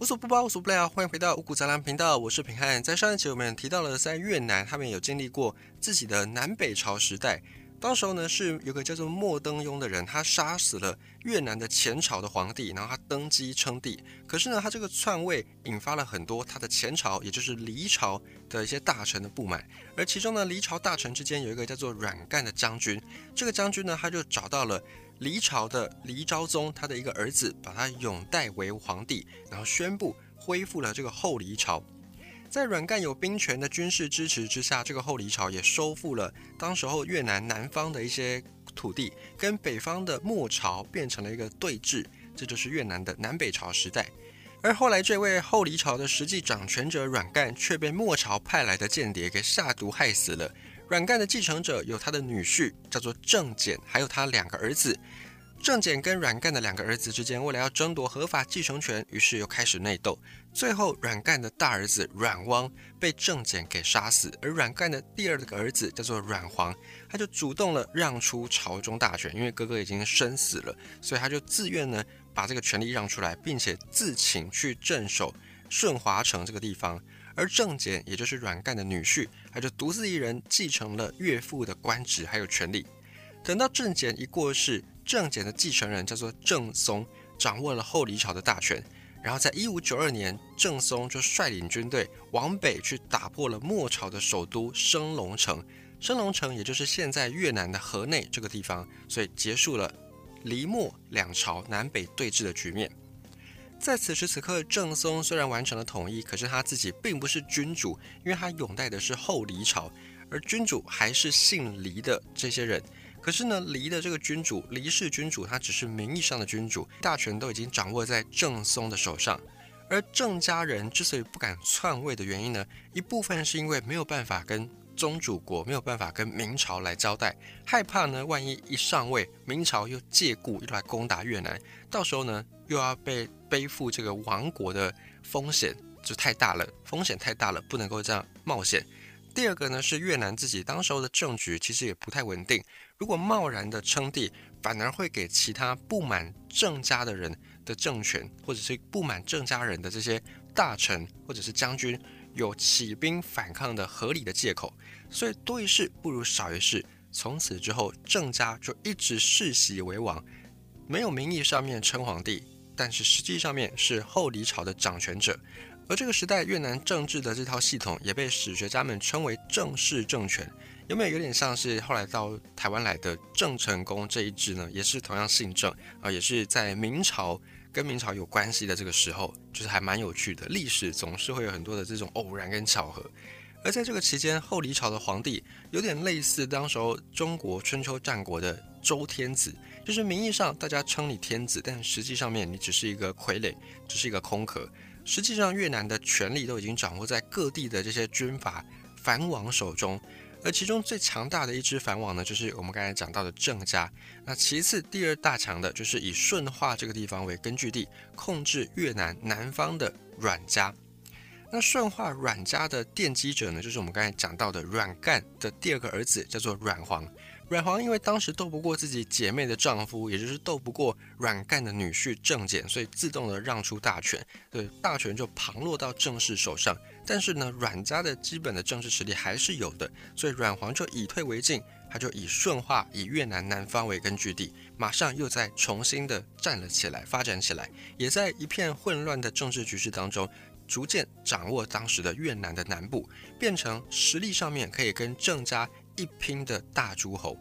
无所不包，无所不聊，欢迎回到五谷杂粮频道，我是平汉。在上一集我们提到了，在越南他们有经历过自己的南北朝时代。当时候呢，是有个叫做莫登庸的人，他杀死了越南的前朝的皇帝，然后他登基称帝。可是呢，他这个篡位引发了很多他的前朝，也就是黎朝的一些大臣的不满。而其中呢，黎朝大臣之间有一个叫做阮干的将军，这个将军呢，他就找到了黎朝的黎昭宗他的一个儿子，把他拥戴为皇帝，然后宣布恢复了这个后黎朝。在阮干有兵权的军事支持之下，这个后黎朝也收复了当时候越南南方的一些土地，跟北方的末朝变成了一个对峙，这就是越南的南北朝时代。而后来这位后黎朝的实际掌权者阮干，却被末朝派来的间谍给下毒害死了。阮干的继承者有他的女婿叫做郑简，还有他两个儿子。郑简跟阮干的两个儿子之间，为了要争夺合法继承权，于是又开始内斗。最后，阮干的大儿子阮汪被郑简给杀死，而阮干的第二个儿子叫做阮黄，他就主动了让出朝中大权，因为哥哥已经身死了，所以他就自愿呢把这个权力让出来，并且自请去镇守顺华城这个地方。而郑简，也就是阮干的女婿，他就独自一人继承了岳父的官职还有权力。等到郑简一过世。郑简的继承人叫做郑松，掌握了后黎朝的大权。然后在一五九二年，郑松就率领军队往北去打破了末朝的首都升龙城。升龙城也就是现在越南的河内这个地方，所以结束了黎末两朝南北对峙的局面。在此时此刻，郑松虽然完成了统一，可是他自己并不是君主，因为他拥戴的是后黎朝，而君主还是姓黎的这些人。可是呢，黎的这个君主，黎氏君主，他只是名义上的君主，大权都已经掌握在郑松的手上。而郑家人之所以不敢篡位的原因呢，一部分是因为没有办法跟宗主国，没有办法跟明朝来交代，害怕呢，万一一上位，明朝又借故又来攻打越南，到时候呢，又要被背负这个亡国的风险，就太大了，风险太大了，不能够这样冒险。第二个呢，是越南自己当时候的政局其实也不太稳定。如果贸然的称帝，反而会给其他不满郑家的人的政权，或者是不满郑家人的这些大臣或者是将军，有起兵反抗的合理的借口。所以多一事不如少一事。从此之后，郑家就一直世袭为王，没有名义上面称皇帝，但是实际上面是后黎朝的掌权者。而这个时代越南政治的这套系统，也被史学家们称为正氏政权。有没有有点像是后来到台湾来的郑成功这一支呢？也是同样姓郑啊，也是在明朝跟明朝有关系的这个时候，就是还蛮有趣的。历史总是会有很多的这种偶然跟巧合。而在这个期间，后黎朝的皇帝有点类似当时候中国春秋战国的周天子，就是名义上大家称你天子，但实际上面你只是一个傀儡，只是一个空壳。实际上，越南的权力都已经掌握在各地的这些军阀藩王手中。而其中最强大的一支藩王呢，就是我们刚才讲到的郑家。那其次第二大强的，就是以顺化这个地方为根据地，控制越南南方的阮家。那顺化阮家的奠基者呢，就是我们刚才讲到的阮干的第二个儿子，叫做阮黄。阮黄因为当时斗不过自己姐妹的丈夫，也就是斗不过阮干的女婿郑简，所以自动的让出大权，对大权就旁落到郑氏手上。但是呢，阮家的基本的政治实力还是有的，所以阮黄就以退为进，他就以顺化、以越南南方为根据地，马上又再重新的站了起来，发展起来，也在一片混乱的政治局势当中，逐渐掌握当时的越南的南部，变成实力上面可以跟郑家。一拼的大诸侯，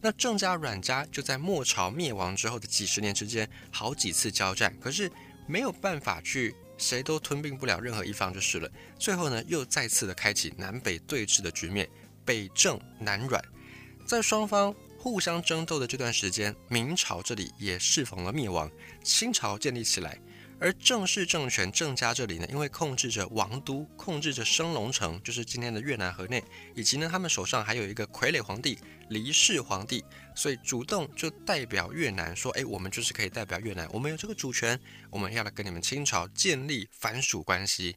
那郑家、阮家就在末朝灭亡之后的几十年之间，好几次交战，可是没有办法去，谁都吞并不了任何一方就是了。最后呢，又再次的开启南北对峙的局面，北郑南阮，在双方互相争斗的这段时间，明朝这里也适逢了灭亡，清朝建立起来。而郑氏政权郑家这里呢，因为控制着王都，控制着升龙城，就是今天的越南河内，以及呢他们手上还有一个傀儡皇帝黎氏皇帝，所以主动就代表越南说：“哎，我们就是可以代表越南，我们有这个主权，我们要来跟你们清朝建立藩属关系。”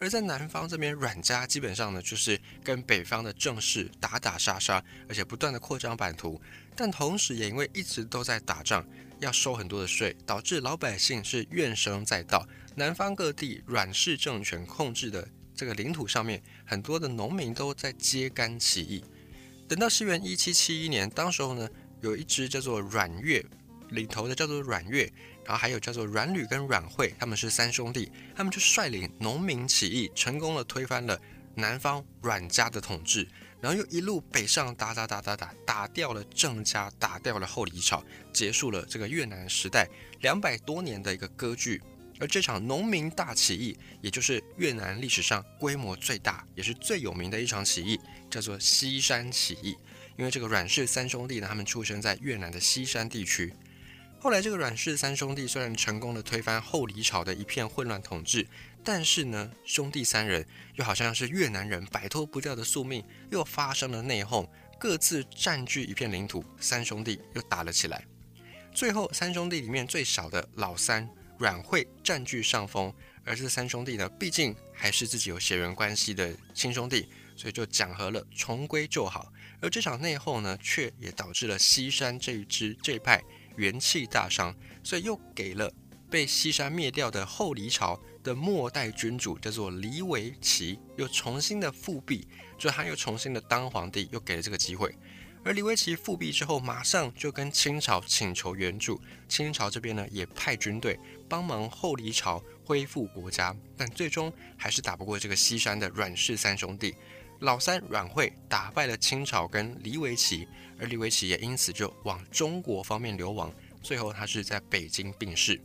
而在南方这边，阮家基本上呢就是跟北方的郑氏打打杀杀，而且不断的扩张版图，但同时也因为一直都在打仗。要收很多的税，导致老百姓是怨声载道，南方各地阮氏政权控制的这个领土上面，很多的农民都在揭竿起义。等到西元一七七一年，当时候呢，有一支叫做阮岳，领头的叫做阮岳，然后还有叫做阮吕跟阮惠，他们是三兄弟，他们就率领农民起义，成功的推翻了南方阮家的统治。然后又一路北上，打打打打打，打掉了郑家，打掉了后黎朝，结束了这个越南时代两百多年的一个割据。而这场农民大起义，也就是越南历史上规模最大，也是最有名的一场起义，叫做西山起义。因为这个阮氏三兄弟呢，他们出生在越南的西山地区。后来这个阮氏三兄弟虽然成功的推翻后黎朝的一片混乱统治。但是呢，兄弟三人又好像是越南人摆脱不掉的宿命，又发生了内讧，各自占据一片领土，三兄弟又打了起来。最后，三兄弟里面最小的老三阮惠占据上风，而这三兄弟呢，毕竟还是自己有血缘关系的亲兄弟，所以就讲和了，重归旧好。而这场内讧呢，却也导致了西山这一支这一派元气大伤，所以又给了被西山灭掉的后黎朝。的末代君主叫做黎维奇，又重新的复辟，就他又重新的当皇帝，又给了这个机会。而黎维奇复辟之后，马上就跟清朝请求援助，清朝这边呢也派军队帮忙后黎朝恢复国家，但最终还是打不过这个西山的阮氏三兄弟。老三阮惠打败了清朝跟黎维奇，而黎维奇也因此就往中国方面流亡，最后他是在北京病逝。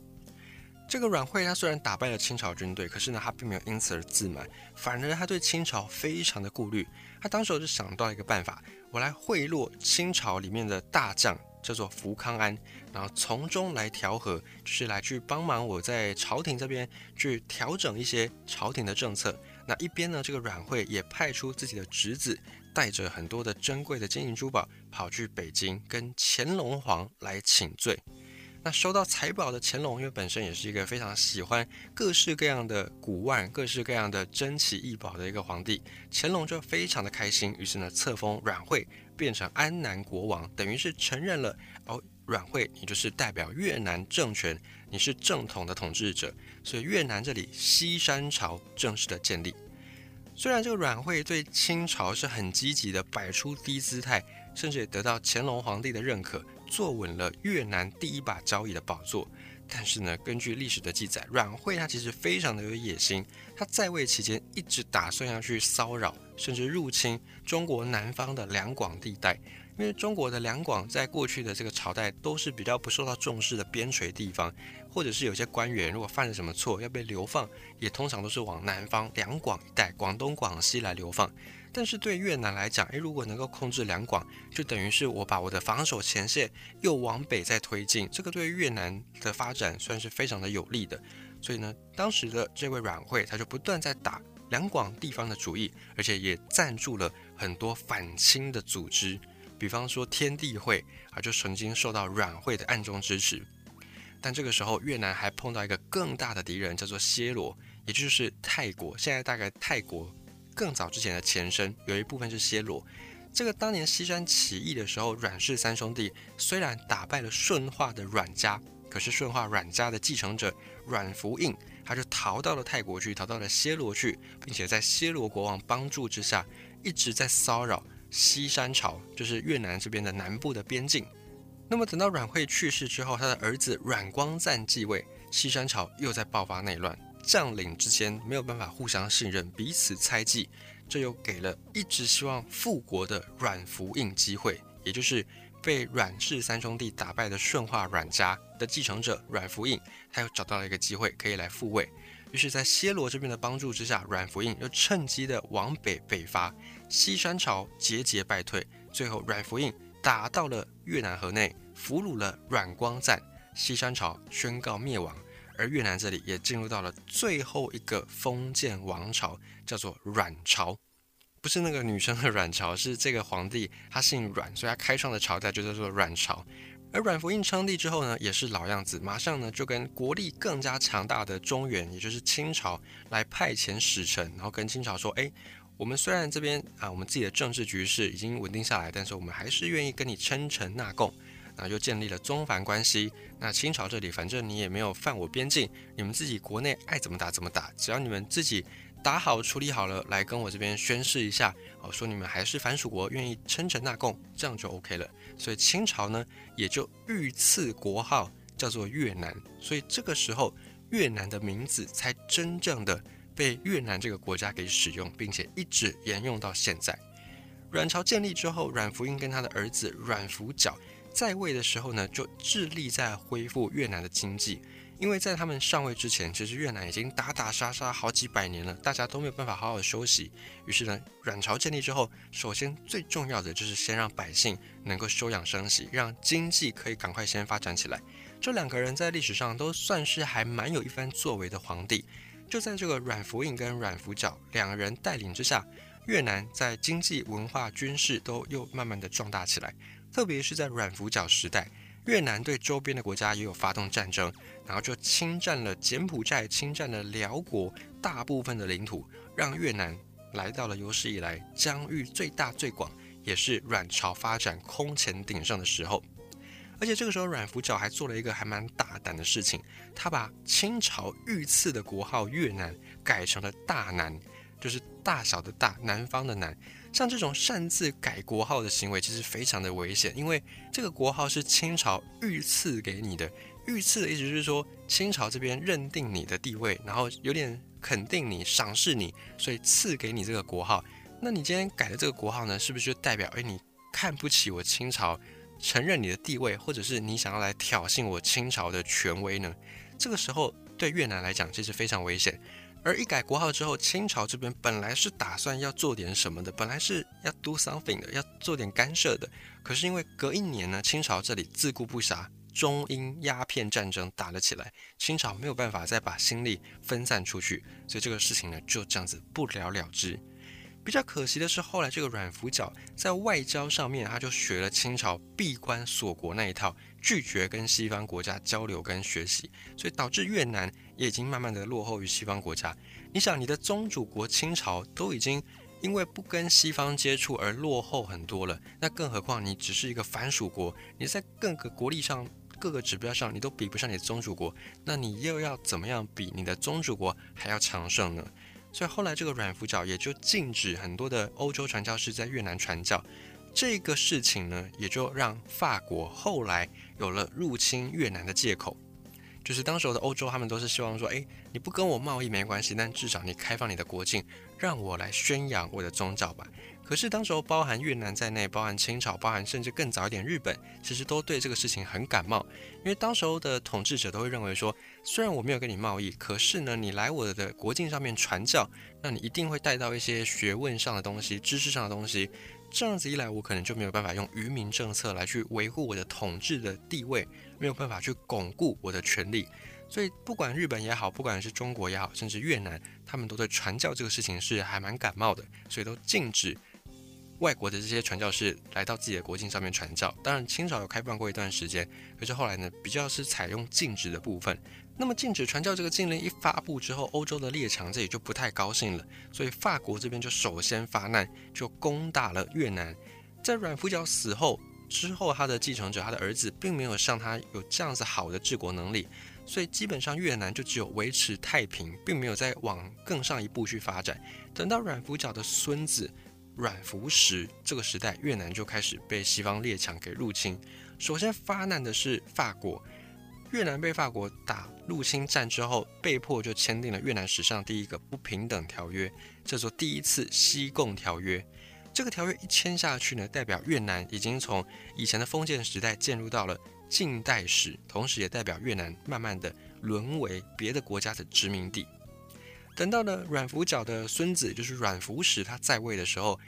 这个阮惠，他虽然打败了清朝军队，可是呢，他并没有因此而自满，反而他对清朝非常的顾虑。他当时就想到一个办法，我来贿赂清朝里面的大将，叫做福康安，然后从中来调和，就是来去帮忙我在朝廷这边去调整一些朝廷的政策。那一边呢，这个阮惠也派出自己的侄子，带着很多的珍贵的金银珠宝，跑去北京跟乾隆皇来请罪。那收到财宝的乾隆，因为本身也是一个非常喜欢各式各样的古玩、各式各样的珍奇异宝的一个皇帝，乾隆就非常的开心，于是呢册封阮惠变成安南国王，等于是承认了哦，阮惠你就是代表越南政权，你是正统的统治者，所以越南这里西山朝正式的建立。虽然这个阮惠对清朝是很积极的，摆出低姿态，甚至也得到乾隆皇帝的认可。坐稳了越南第一把交椅的宝座，但是呢，根据历史的记载，阮惠他其实非常的有野心。他在位期间一直打算要去骚扰，甚至入侵中国南方的两广地带。因为中国的两广在过去的这个朝代都是比较不受到重视的边陲地方，或者是有些官员如果犯了什么错要被流放，也通常都是往南方两广一带，广东、广西来流放。但是对越南来讲，诶，如果能够控制两广，就等于是我把我的防守前线又往北再推进，这个对越南的发展算是非常的有利的。所以呢，当时的这位阮惠他就不断在打两广地方的主意，而且也赞助了很多反清的组织，比方说天地会啊，就曾经受到阮惠的暗中支持。但这个时候，越南还碰到一个更大的敌人，叫做暹罗，也就是泰国。现在大概泰国。更早之前的前身有一部分是暹罗。这个当年西山起义的时候，阮氏三兄弟虽然打败了顺化的阮家，可是顺化阮家的继承者阮福印，他就逃到了泰国去，逃到了暹罗去，并且在暹罗国王帮助之下，一直在骚扰西山朝，就是越南这边的南部的边境。那么等到阮惠去世之后，他的儿子阮光赞继位，西山朝又在爆发内乱。将领之间没有办法互相信任，彼此猜忌，这又给了一直希望复国的阮福印机会，也就是被阮氏三兄弟打败的顺化阮家的继承者阮福印，他又找到了一个机会可以来复位。于是，在暹罗这边的帮助之下，阮福印又趁机的往北北伐，西山朝节节败退，最后阮福印打到了越南河内，俘虏了阮光赞，西山朝宣告灭亡。而越南这里也进入到了最后一个封建王朝，叫做阮朝，不是那个女生的阮朝，是这个皇帝他姓阮，所以他开创的朝代就叫做阮朝。而阮福印称帝之后呢，也是老样子，马上呢就跟国力更加强大的中原，也就是清朝来派遣使臣，然后跟清朝说：“哎，我们虽然这边啊，我们自己的政治局势已经稳定下来，但是我们还是愿意跟你称臣纳贡。”然后又建立了宗藩关系。那清朝这里反正你也没有犯我边境，你们自己国内爱怎么打怎么打，只要你们自己打好处理好了，来跟我这边宣誓一下，哦，说你们还是藩属国，愿意称臣纳贡，这样就 OK 了。所以清朝呢也就御赐国号叫做越南，所以这个时候越南的名字才真正的被越南这个国家给使用，并且一直沿用到现在。阮朝建立之后，阮福英跟他的儿子阮福角在位的时候呢，就致力在恢复越南的经济。因为在他们上位之前，其实越南已经打打杀杀好几百年了，大家都没有办法好好休息。于是呢，阮朝建立之后，首先最重要的就是先让百姓能够休养生息，让经济可以赶快先发展起来。这两个人在历史上都算是还蛮有一番作为的皇帝。就在这个阮福印跟阮福角两个人带领之下。越南在经济、文化、军事都又慢慢的壮大起来，特别是在阮福角时代，越南对周边的国家也有发动战争，然后就侵占了柬埔寨、侵占了辽国大部分的领土，让越南来到了有史以来疆域最大最广，也是阮朝发展空前鼎盛的时候。而且这个时候，阮福角还做了一个还蛮大胆的事情，他把清朝御赐的国号越南改成了大南。就是大小的大，南方的南，像这种擅自改国号的行为，其实非常的危险，因为这个国号是清朝御赐给你的。御赐的意思就是说，清朝这边认定你的地位，然后有点肯定你、赏识你，所以赐给你这个国号。那你今天改的这个国号呢，是不是就代表，哎，你看不起我清朝，承认你的地位，或者是你想要来挑衅我清朝的权威呢？这个时候对越南来讲，其实非常危险。而一改国号之后，清朝这边本来是打算要做点什么的，本来是要 do something 的，要做点干涉的。可是因为隔一年呢，清朝这里自顾不暇，中英鸦片战争打了起来，清朝没有办法再把心力分散出去，所以这个事情呢就这样子不了了之。比较可惜的是，后来这个阮福角在外交上面，他就学了清朝闭关锁国那一套，拒绝跟西方国家交流跟学习，所以导致越南也已经慢慢的落后于西方国家。你想，你的宗主国清朝都已经因为不跟西方接触而落后很多了，那更何况你只是一个藩属国，你在各个国力上、各个指标上你都比不上你的宗主国，那你又要怎么样比你的宗主国还要强盛呢？所以后来这个阮福角也就禁止很多的欧洲传教士在越南传教，这个事情呢，也就让法国后来有了入侵越南的借口。就是当时的欧洲，他们都是希望说，哎，你不跟我贸易没关系，但至少你开放你的国境，让我来宣扬我的宗教吧。可是当时候包含越南在内，包含清朝，包含甚至更早一点日本，其实都对这个事情很感冒，因为当时候的统治者都会认为说，虽然我没有跟你贸易，可是呢，你来我的国境上面传教，那你一定会带到一些学问上的东西、知识上的东西，这样子一来，我可能就没有办法用愚民政策来去维护我的统治的地位，没有办法去巩固我的权利。所以，不管日本也好，不管是中国也好，甚至越南，他们都对传教这个事情是还蛮感冒的，所以都禁止。外国的这些传教士来到自己的国境上面传教，当然清朝有开放过一段时间，可是后来呢，比较是采用禁止的部分。那么禁止传教这个禁令一发布之后，欧洲的列强这里就不太高兴了，所以法国这边就首先发难，就攻打了越南。在阮福角死后之后，他的继承者他的儿子并没有像他有这样子好的治国能力，所以基本上越南就只有维持太平，并没有再往更上一步去发展。等到阮福角的孙子。阮福时这个时代，越南就开始被西方列强给入侵。首先发难的是法国，越南被法国打入侵战之后，被迫就签订了越南史上第一个不平等条约，叫做第一次西贡条约。这个条约一签下去呢，代表越南已经从以前的封建时代进入到了近代史，同时也代表越南慢慢的沦为别的国家的殖民地。等到呢，阮福角的孙子就是阮福时，他在位的时候，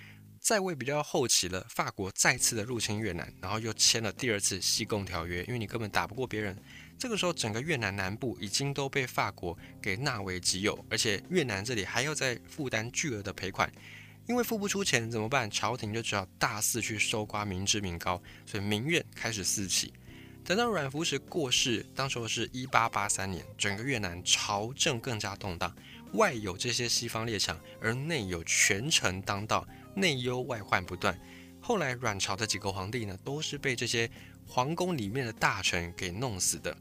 在位比较后期了，法国再次的入侵越南，然后又签了第二次西贡条约，因为你根本打不过别人。这个时候，整个越南南部已经都被法国给纳为己有，而且越南这里还要再负担巨额的赔款，因为付不出钱怎么办？朝廷就只好大肆去搜刮民脂民膏，所以民怨开始四起。等到阮福时过世，当时候是一八八三年，整个越南朝政更加动荡。外有这些西方列强，而内有权臣当道，内忧外患不断。后来阮朝的几个皇帝呢，都是被这些皇宫里面的大臣给弄死的。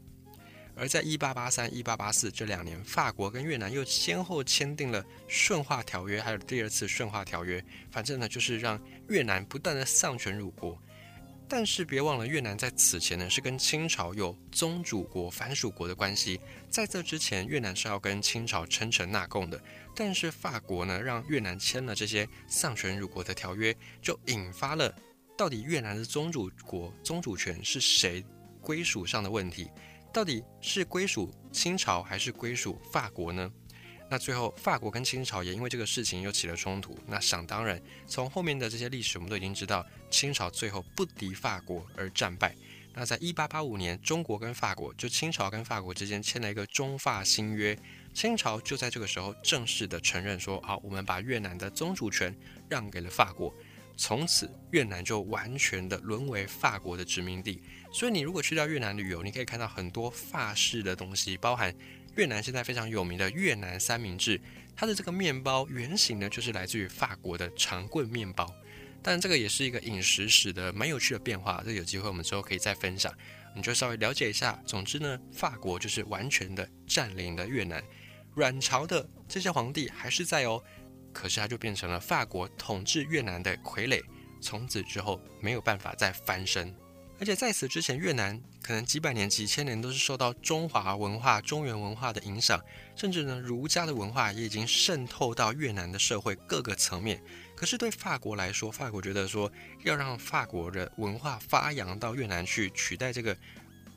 而在一八八三、一八八四这两年，法国跟越南又先后签订了顺化条约，还有第二次顺化条约。反正呢，就是让越南不断的丧权辱国。但是别忘了，越南在此前呢是跟清朝有宗主国、藩属国的关系。在这之前，越南是要跟清朝称臣纳贡的。但是法国呢，让越南签了这些丧权辱国的条约，就引发了到底越南的宗主国、宗主权是谁归属上的问题。到底是归属清朝还是归属法国呢？那最后法国跟清朝也因为这个事情又起了冲突。那想当然，从后面的这些历史我们都已经知道，清朝最后不敌法国而战败。那在一八八五年，中国跟法国就清朝跟法国之间签了一个中法新约，清朝就在这个时候正式的承认说，好，我们把越南的宗主权让给了法国。从此，越南就完全的沦为法国的殖民地。所以，你如果去到越南旅游，你可以看到很多法式的东西，包含越南现在非常有名的越南三明治，它的这个面包原型呢，就是来自于法国的长棍面包。但这个也是一个饮食史的蛮有趣的变化，这有机会我们之后可以再分享。你就稍微了解一下。总之呢，法国就是完全的占领了越南，阮朝的这些皇帝还是在哦。可是他就变成了法国统治越南的傀儡，从此之后没有办法再翻身。而且在此之前，越南可能几百年、几千年都是受到中华文化、中原文化的影响，甚至呢儒家的文化也已经渗透到越南的社会各个层面。可是对法国来说，法国觉得说要让法国的文化发扬到越南去，取代这个。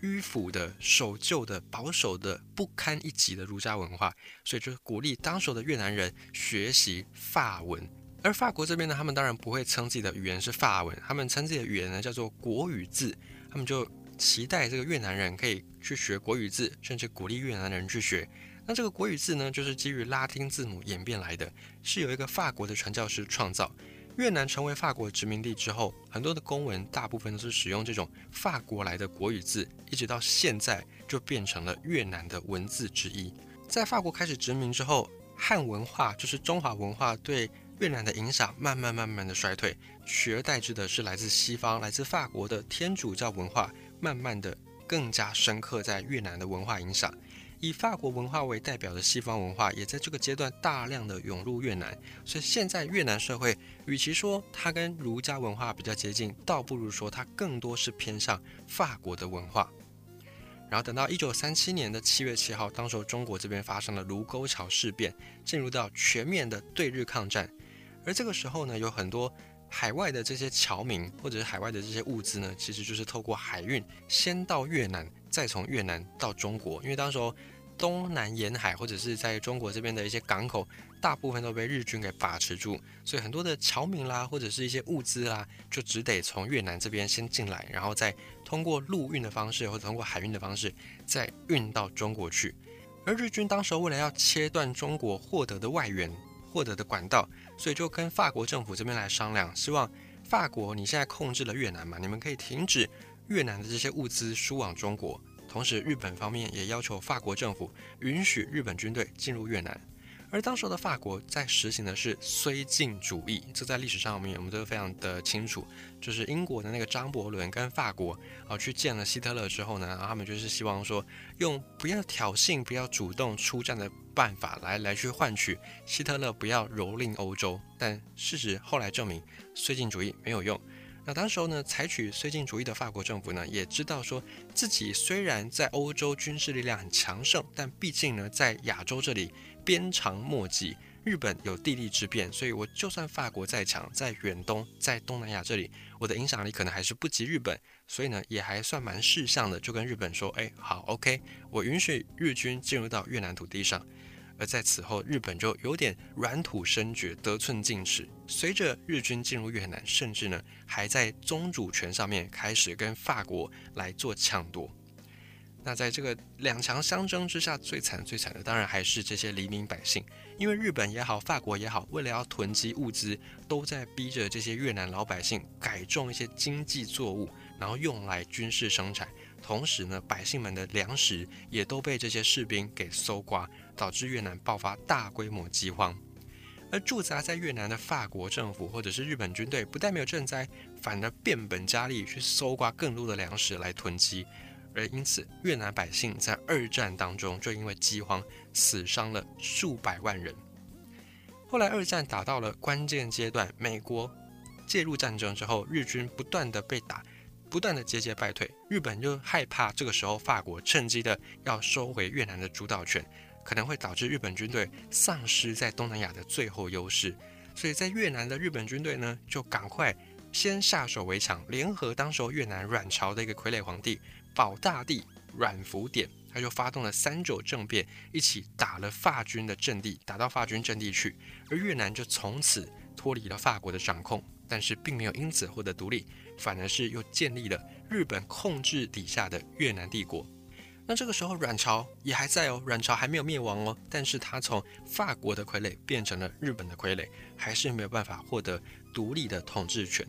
迂腐的、守旧的、保守的、不堪一击的儒家文化，所以就鼓励当时的越南人学习法文。而法国这边呢，他们当然不会称自己的语言是法文，他们称自己的语言呢叫做国语字。他们就期待这个越南人可以去学国语字，甚至鼓励越南人去学。那这个国语字呢，就是基于拉丁字母演变来的，是有一个法国的传教士创造。越南成为法国殖民地之后，很多的公文大部分都是使用这种法国来的国语字，一直到现在就变成了越南的文字之一。在法国开始殖民之后，汉文化就是中华文化对越南的影响慢慢慢慢的衰退，取而代之的是来自西方、来自法国的天主教文化，慢慢的更加深刻在越南的文化影响。以法国文化为代表的西方文化，也在这个阶段大量的涌入越南。所以现在越南社会，与其说它跟儒家文化比较接近，倒不如说它更多是偏向法国的文化。然后等到一九三七年的七月七号，当时中国这边发生了卢沟桥事变，进入到全面的对日抗战。而这个时候呢，有很多海外的这些侨民或者是海外的这些物资呢，其实就是透过海运先到越南。再从越南到中国，因为当时候东南沿海或者是在中国这边的一些港口，大部分都被日军给把持住，所以很多的侨民啦，或者是一些物资啦，就只得从越南这边先进来，然后再通过陆运的方式或者通过海运的方式再运到中国去。而日军当时为了要切断中国获得的外援、获得的管道，所以就跟法国政府这边来商量，希望法国你现在控制了越南嘛，你们可以停止。越南的这些物资输往中国，同时日本方面也要求法国政府允许日本军队进入越南。而当时的法国在实行的是绥靖主义，这在历史上面我们都非常的清楚。就是英国的那个张伯伦跟法国啊去见了希特勒之后呢，他们就是希望说用不要挑衅、不要主动出战的办法来来去换取希特勒不要蹂躏欧洲。但事实后来证明，绥靖主义没有用。那当时候呢，采取绥靖主义的法国政府呢，也知道说自己虽然在欧洲军事力量很强盛，但毕竟呢，在亚洲这里鞭长莫及，日本有地利之便，所以我就算法国再强，在远东，在东南亚这里，我的影响力可能还是不及日本，所以呢，也还算蛮识相的，就跟日本说，哎，好，OK，我允许日军进入到越南土地上。而在此后，日本就有点软土生绝，得寸进尺。随着日军进入越南，甚至呢还在宗主权上面开始跟法国来做抢夺。那在这个两强相争之下，最惨最惨的当然还是这些黎民百姓，因为日本也好，法国也好，为了要囤积物资，都在逼着这些越南老百姓改种一些经济作物，然后用来军事生产。同时呢，百姓们的粮食也都被这些士兵给搜刮。导致越南爆发大规模饥荒，而驻扎在越南的法国政府或者是日本军队，不但没有赈灾，反而变本加厉去搜刮更多的粮食来囤积。而因此，越南百姓在二战当中就因为饥荒死伤了数百万人。后来二战打到了关键阶段，美国介入战争之后，日军不断的被打，不断的节节败退。日本就害怕这个时候法国趁机的要收回越南的主导权，可能会导致日本军队丧失在东南亚的最后优势。所以在越南的日本军队呢，就赶快先下手为强，联合当时候越南阮朝的一个傀儡皇帝保大帝阮福典。他就发动了三九政变，一起打了法军的阵地，打到法军阵地去，而越南就从此脱离了法国的掌控，但是并没有因此获得独立，反而是又建立了日本控制底下的越南帝国。那这个时候阮朝也还在哦，阮朝还没有灭亡哦，但是他从法国的傀儡变成了日本的傀儡，还是没有办法获得独立的统治权。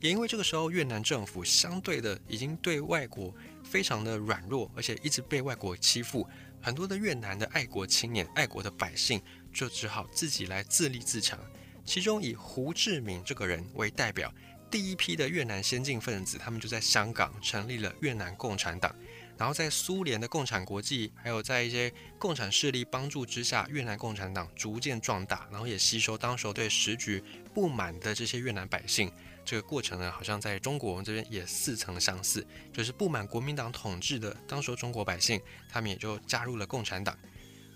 也因为这个时候越南政府相对的已经对外国。非常的软弱，而且一直被外国欺负，很多的越南的爱国青年、爱国的百姓就只好自己来自立自强。其中以胡志明这个人为代表，第一批的越南先进分子，他们就在香港成立了越南共产党。然后在苏联的共产国际，还有在一些共产势力帮助之下，越南共产党逐渐壮大，然后也吸收当时对时局不满的这些越南百姓。这个过程呢，好像在中国这边也似曾相似，就是不满国民党统治的当时中国百姓，他们也就加入了共产党。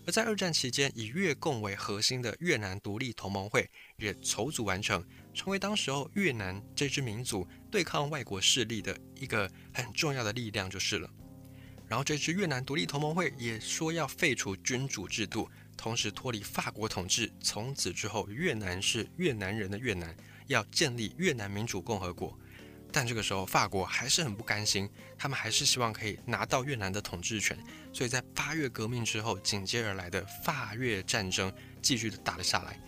而在二战期间，以越共为核心的越南独立同盟会也筹组完成，成为当时候越南这支民族对抗外国势力的一个很重要的力量就是了。然后这支越南独立同盟会也说要废除君主制度，同时脱离法国统治，从此之后越南是越南人的越南。要建立越南民主共和国，但这个时候法国还是很不甘心，他们还是希望可以拿到越南的统治权，所以在八月革命之后，紧接而来的法越战争继续的打了下来。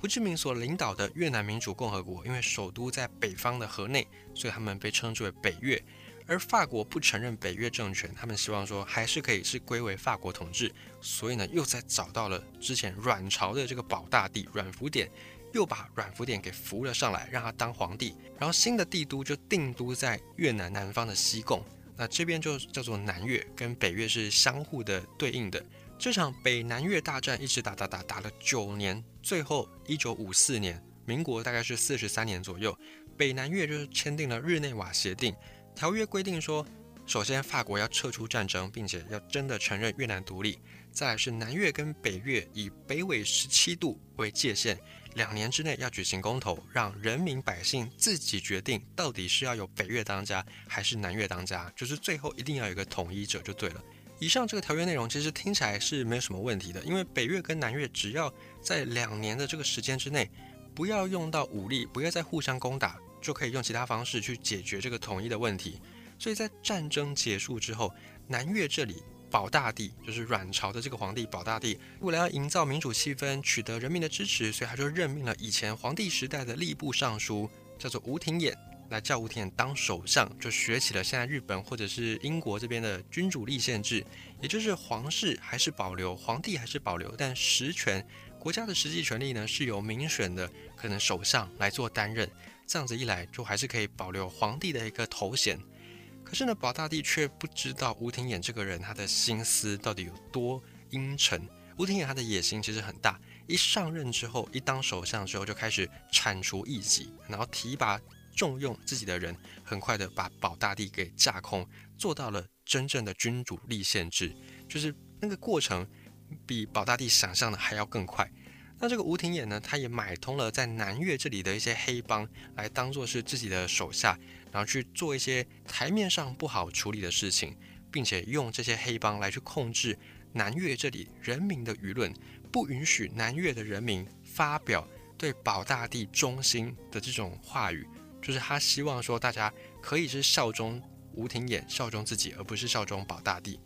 胡志明所领导的越南民主共和国，因为首都在北方的河内，所以他们被称之为北越。而法国不承认北越政权，他们希望说还是可以是归为法国统治，所以呢，又在找到了之前阮朝的这个保大帝阮福典。又把阮福典给扶了上来，让他当皇帝，然后新的帝都就定都在越南南方的西贡，那这边就叫做南越，跟北越是相互的对应的。这场北南越大战一直打打打打了九年，最后一九五四年，民国大概是四十三年左右，北南越就是签订了日内瓦协定，条约规定说，首先法国要撤出战争，并且要真的承认越南独立，再来是南越跟北越以北纬十七度为界限。两年之内要举行公投，让人民百姓自己决定到底是要有北越当家还是南越当家，就是最后一定要有一个统一者就对了。以上这个条约内容其实听起来是没有什么问题的，因为北越跟南越只要在两年的这个时间之内，不要用到武力，不要再互相攻打，就可以用其他方式去解决这个统一的问题。所以在战争结束之后，南越这里。保大帝就是阮朝的这个皇帝，保大帝为了要营造民主气氛，取得人民的支持，所以他就任命了以前皇帝时代的吏部尚书，叫做吴廷琰，来叫吴廷琰当首相，就学起了现在日本或者是英国这边的君主立宪制，也就是皇室还是保留，皇帝还是保留，但实权国家的实际权力呢是由民选的可能首相来做担任，这样子一来就还是可以保留皇帝的一个头衔。可是呢，保大帝却不知道吴廷琰这个人他的心思到底有多阴沉。吴廷琰他的野心其实很大，一上任之后，一当首相之后就开始铲除异己，然后提拔重用自己的人，很快的把保大帝给架空，做到了真正的君主立宪制，就是那个过程比保大帝想象的还要更快。那这个吴廷琰呢，他也买通了在南越这里的一些黑帮，来当做是自己的手下。然后去做一些台面上不好处理的事情，并且用这些黑帮来去控制南越这里人民的舆论，不允许南越的人民发表对保大帝忠心的这种话语，就是他希望说大家可以是效忠吴廷琰，效忠自己，而不是效忠保大帝。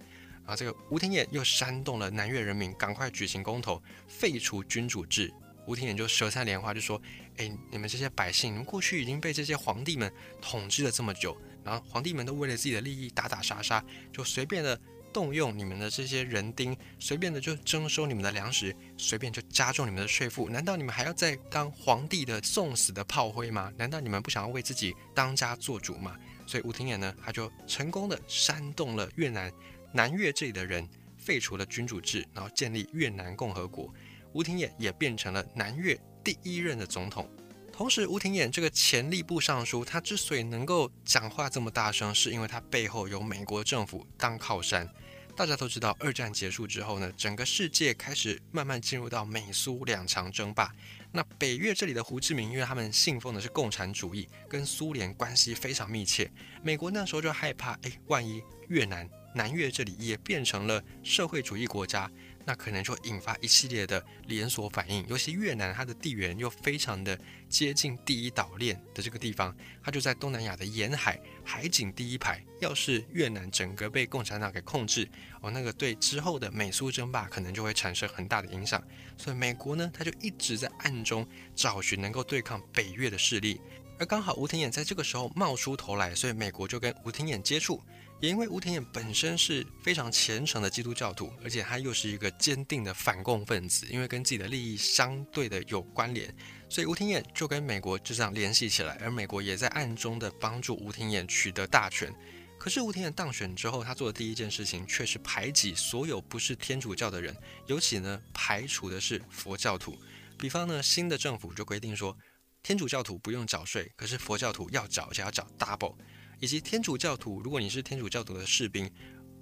啊，这个吴廷琰又煽动了南越人民赶快举行公投，废除君主制。吴廷琰就舌灿莲花，就说：“哎，你们这些百姓，你们过去已经被这些皇帝们统治了这么久，然后皇帝们都为了自己的利益打打杀杀，就随便的动用你们的这些人丁，随便的就征收你们的粮食，随便就加重你们的税负，难道你们还要再当皇帝的送死的炮灰吗？难道你们不想要为自己当家做主吗？所以吴廷琰呢，他就成功的煽动了越南南越这里的人废除了君主制，然后建立越南共和国。吴廷琰也变成了南越第一任的总统。同时，吴廷琰这个前吏部尚书，他之所以能够讲话这么大声，是因为他背后有美国政府当靠山。大家都知道，二战结束之后呢，整个世界开始慢慢进入到美苏两强争霸。那北越这里的胡志明，因为他们信奉的是共产主义，跟苏联关系非常密切。美国那时候就害怕，哎，万一越南南越这里也变成了社会主义国家。那可能就引发一系列的连锁反应，尤其越南它的地缘又非常的接近第一岛链的这个地方，它就在东南亚的沿海海景第一排。要是越南整个被共产党给控制，哦，那个对之后的美苏争霸可能就会产生很大的影响。所以美国呢，他就一直在暗中找寻能够对抗北越的势力，而刚好吴廷琰在这个时候冒出头来，所以美国就跟吴廷琰接触。也因为吴廷琰本身是非常虔诚的基督教徒，而且他又是一个坚定的反共分子，因为跟自己的利益相对的有关联，所以吴廷琰就跟美国就这样联系起来，而美国也在暗中的帮助吴廷琰取得大权。可是吴廷琰当选之后，他做的第一件事情却是排挤所有不是天主教的人，尤其呢排除的是佛教徒。比方呢，新的政府就规定说，天主教徒不用缴税，可是佛教徒要缴，而且要缴 double。以及天主教徒，如果你是天主教徒的士兵，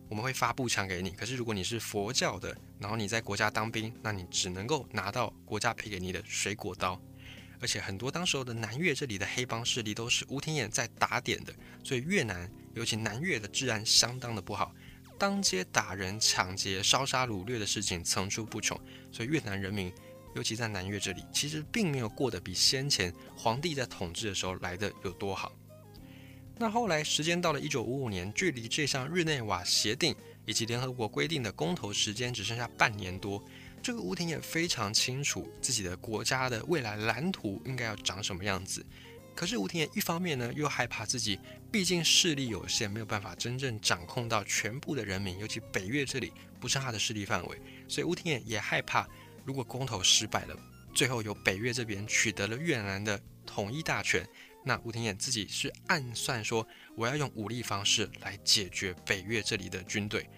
我们会发步枪给你。可是如果你是佛教的，然后你在国家当兵，那你只能够拿到国家配给你的水果刀。而且很多当时候的南越这里的黑帮势力都是吴廷琰在打点的，所以越南尤其南越的治安相当的不好，当街打人、抢劫、烧杀掳掠的事情层出不穷。所以越南人民，尤其在南越这里，其实并没有过得比先前皇帝在统治的时候来的有多好。那后来，时间到了一九五五年，距离这项日内瓦协定以及联合国规定的公投时间只剩下半年多。这个吴廷琰非常清楚自己的国家的未来蓝图应该要长什么样子。可是吴廷琰一方面呢，又害怕自己毕竟势力有限，没有办法真正掌控到全部的人民，尤其北越这里不是他的势力范围。所以吴廷琰也害怕，如果公投失败了，最后由北越这边取得了越南的统一大权。那吴廷琰自己是暗算说，我要用武力方式来解决北越这里的军队，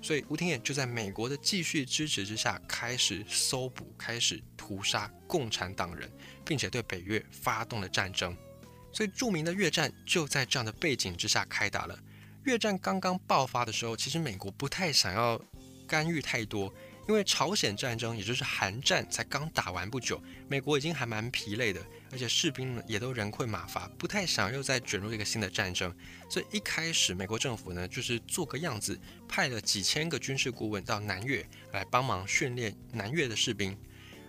所以吴廷琰就在美国的继续支持之下，开始搜捕，开始屠杀共产党人，并且对北越发动了战争。所以著名的越战就在这样的背景之下开打了。越战刚刚爆发的时候，其实美国不太想要干预太多。因为朝鲜战争，也就是韩战，才刚打完不久，美国已经还蛮疲累的，而且士兵呢也都人困马乏，不太想又再卷入一个新的战争。所以一开始，美国政府呢就是做个样子，派了几千个军事顾问到南越来帮忙训练南越的士兵。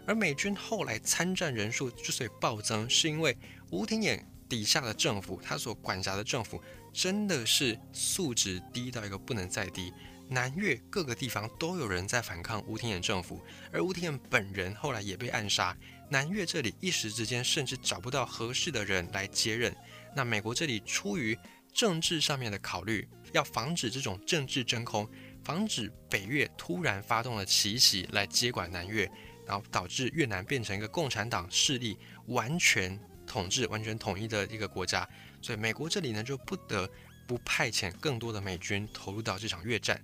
而美军后来参战人数之所以暴增，是因为吴廷琰底下的政府，他所管辖的政府真的是素质低到一个不能再低。南越各个地方都有人在反抗吴廷琰政府，而吴廷琰本人后来也被暗杀。南越这里一时之间甚至找不到合适的人来接任。那美国这里出于政治上面的考虑，要防止这种政治真空，防止北越突然发动了奇袭来接管南越，然后导致越南变成一个共产党势力完全统治、完全统一的一个国家。所以美国这里呢就不得不派遣更多的美军投入到这场越战。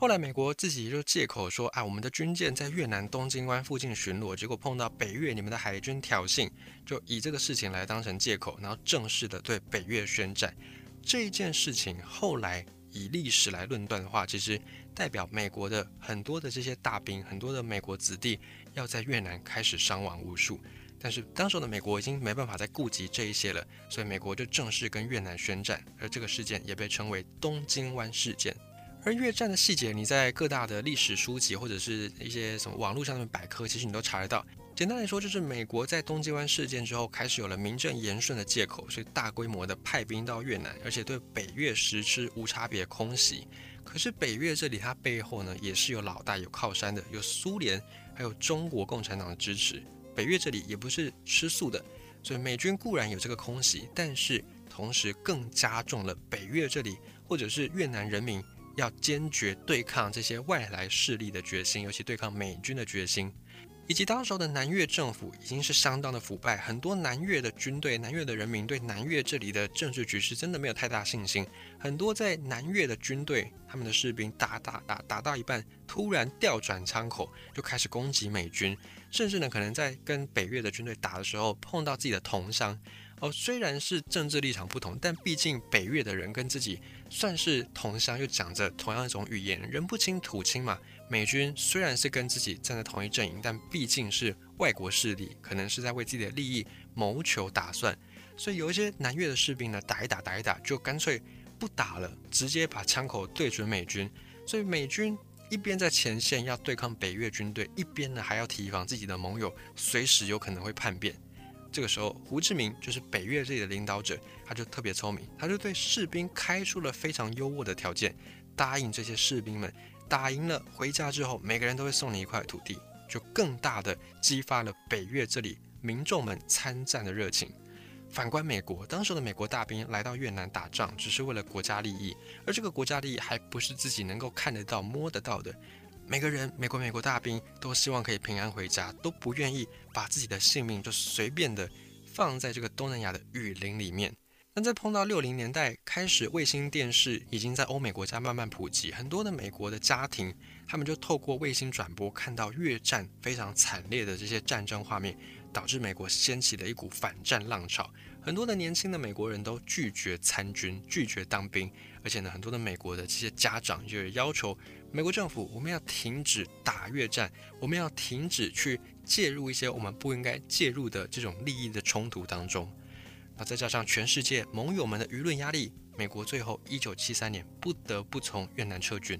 后来，美国自己就借口说：“啊，我们的军舰在越南东京湾附近巡逻，结果碰到北越你们的海军挑衅，就以这个事情来当成借口，然后正式的对北越宣战。这一件事情后来以历史来论断的话，其实代表美国的很多的这些大兵，很多的美国子弟要在越南开始伤亡无数。但是当时的美国已经没办法再顾及这一些了，所以美国就正式跟越南宣战，而这个事件也被称为东京湾事件。”而越战的细节，你在各大的历史书籍或者是一些什么网络上的百科，其实你都查得到。简单来说，就是美国在东京湾事件之后，开始有了名正言顺的借口，所以大规模的派兵到越南，而且对北越实施无差别空袭。可是北越这里，它背后呢也是有老大、有靠山的，有苏联，还有中国共产党的支持。北越这里也不是吃素的，所以美军固然有这个空袭，但是同时更加重了北越这里或者是越南人民。要坚决对抗这些外来势力的决心，尤其对抗美军的决心。以及当时候的南越政府已经是相当的腐败，很多南越的军队、南越的人民对南越这里的政治局势真的没有太大信心。很多在南越的军队，他们的士兵打打打打到一半，突然调转枪口，就开始攻击美军，甚至呢可能在跟北越的军队打的时候碰到自己的同乡。哦，虽然是政治立场不同，但毕竟北越的人跟自己算是同乡，又讲着同样一种语言，人不亲土亲嘛。美军虽然是跟自己站在同一阵营，但毕竟是外国势力，可能是在为自己的利益谋求打算，所以有一些南越的士兵呢，打一打打一打，就干脆不打了，直接把枪口对准美军。所以美军一边在前线要对抗北越军队，一边呢还要提防自己的盟友随时有可能会叛变。这个时候，胡志明就是北越这里的领导者，他就特别聪明，他就对士兵开出了非常优渥的条件，答应这些士兵们。打赢了，回家之后，每个人都会送你一块土地，就更大的激发了北越这里民众们参战的热情。反观美国，当时的美国大兵来到越南打仗，只是为了国家利益，而这个国家利益还不是自己能够看得到、摸得到的。每个人，美国美国大兵都希望可以平安回家，都不愿意把自己的性命就随便的放在这个东南亚的雨林里面。那在碰到六零年代开始，卫星电视已经在欧美国家慢慢普及，很多的美国的家庭，他们就透过卫星转播看到越战非常惨烈的这些战争画面，导致美国掀起了一股反战浪潮。很多的年轻的美国人都拒绝参军，拒绝当兵，而且呢，很多的美国的这些家长就要求美国政府，我们要停止打越战，我们要停止去介入一些我们不应该介入的这种利益的冲突当中。那再加上全世界盟友们的舆论压力，美国最后一九七三年不得不从越南撤军。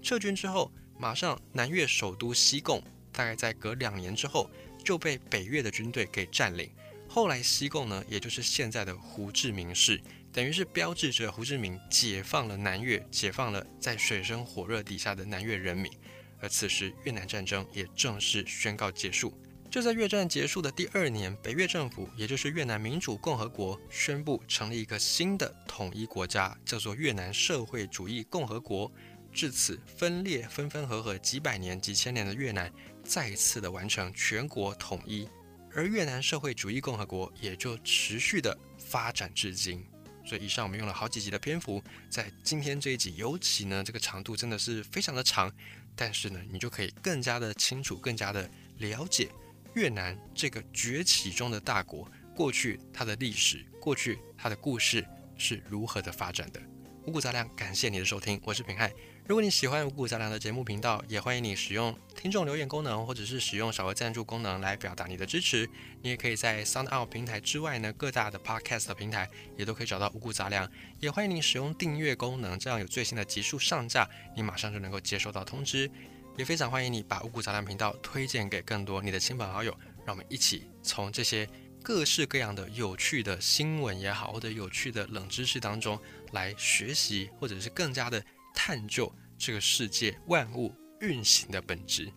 撤军之后，马上南越首都西贡，大概在隔两年之后就被北越的军队给占领。后来西贡呢，也就是现在的胡志明市，等于是标志着胡志明解放了南越，解放了在水深火热底下的南越人民。而此时越南战争也正式宣告结束。就在越战结束的第二年，北越政府，也就是越南民主共和国，宣布成立一个新的统一国家，叫做越南社会主义共和国。至此，分裂分分合合几百年、几千年的越南，再一次的完成全国统一，而越南社会主义共和国也就持续的发展至今。所以，以上我们用了好几集的篇幅，在今天这一集，尤其呢，这个长度真的是非常的长，但是呢，你就可以更加的清楚、更加的了解。越南这个崛起中的大国，过去它的历史，过去它的故事是如何的发展的？五谷杂粮，感谢你的收听，我是平汉。如果你喜欢五谷杂粮的节目频道，也欢迎你使用听众留言功能，或者是使用小额赞助功能来表达你的支持。你也可以在 SoundOut 平台之外呢，各大的 Podcast 平台也都可以找到五谷杂粮。也欢迎你使用订阅功能，这样有最新的集数上架，你马上就能够接收到通知。也非常欢迎你把五谷杂粮频道推荐给更多你的亲朋好友，让我们一起从这些各式各样的有趣的新闻也好，或者有趣的冷知识当中来学习，或者是更加的探究这个世界万物运行的本质。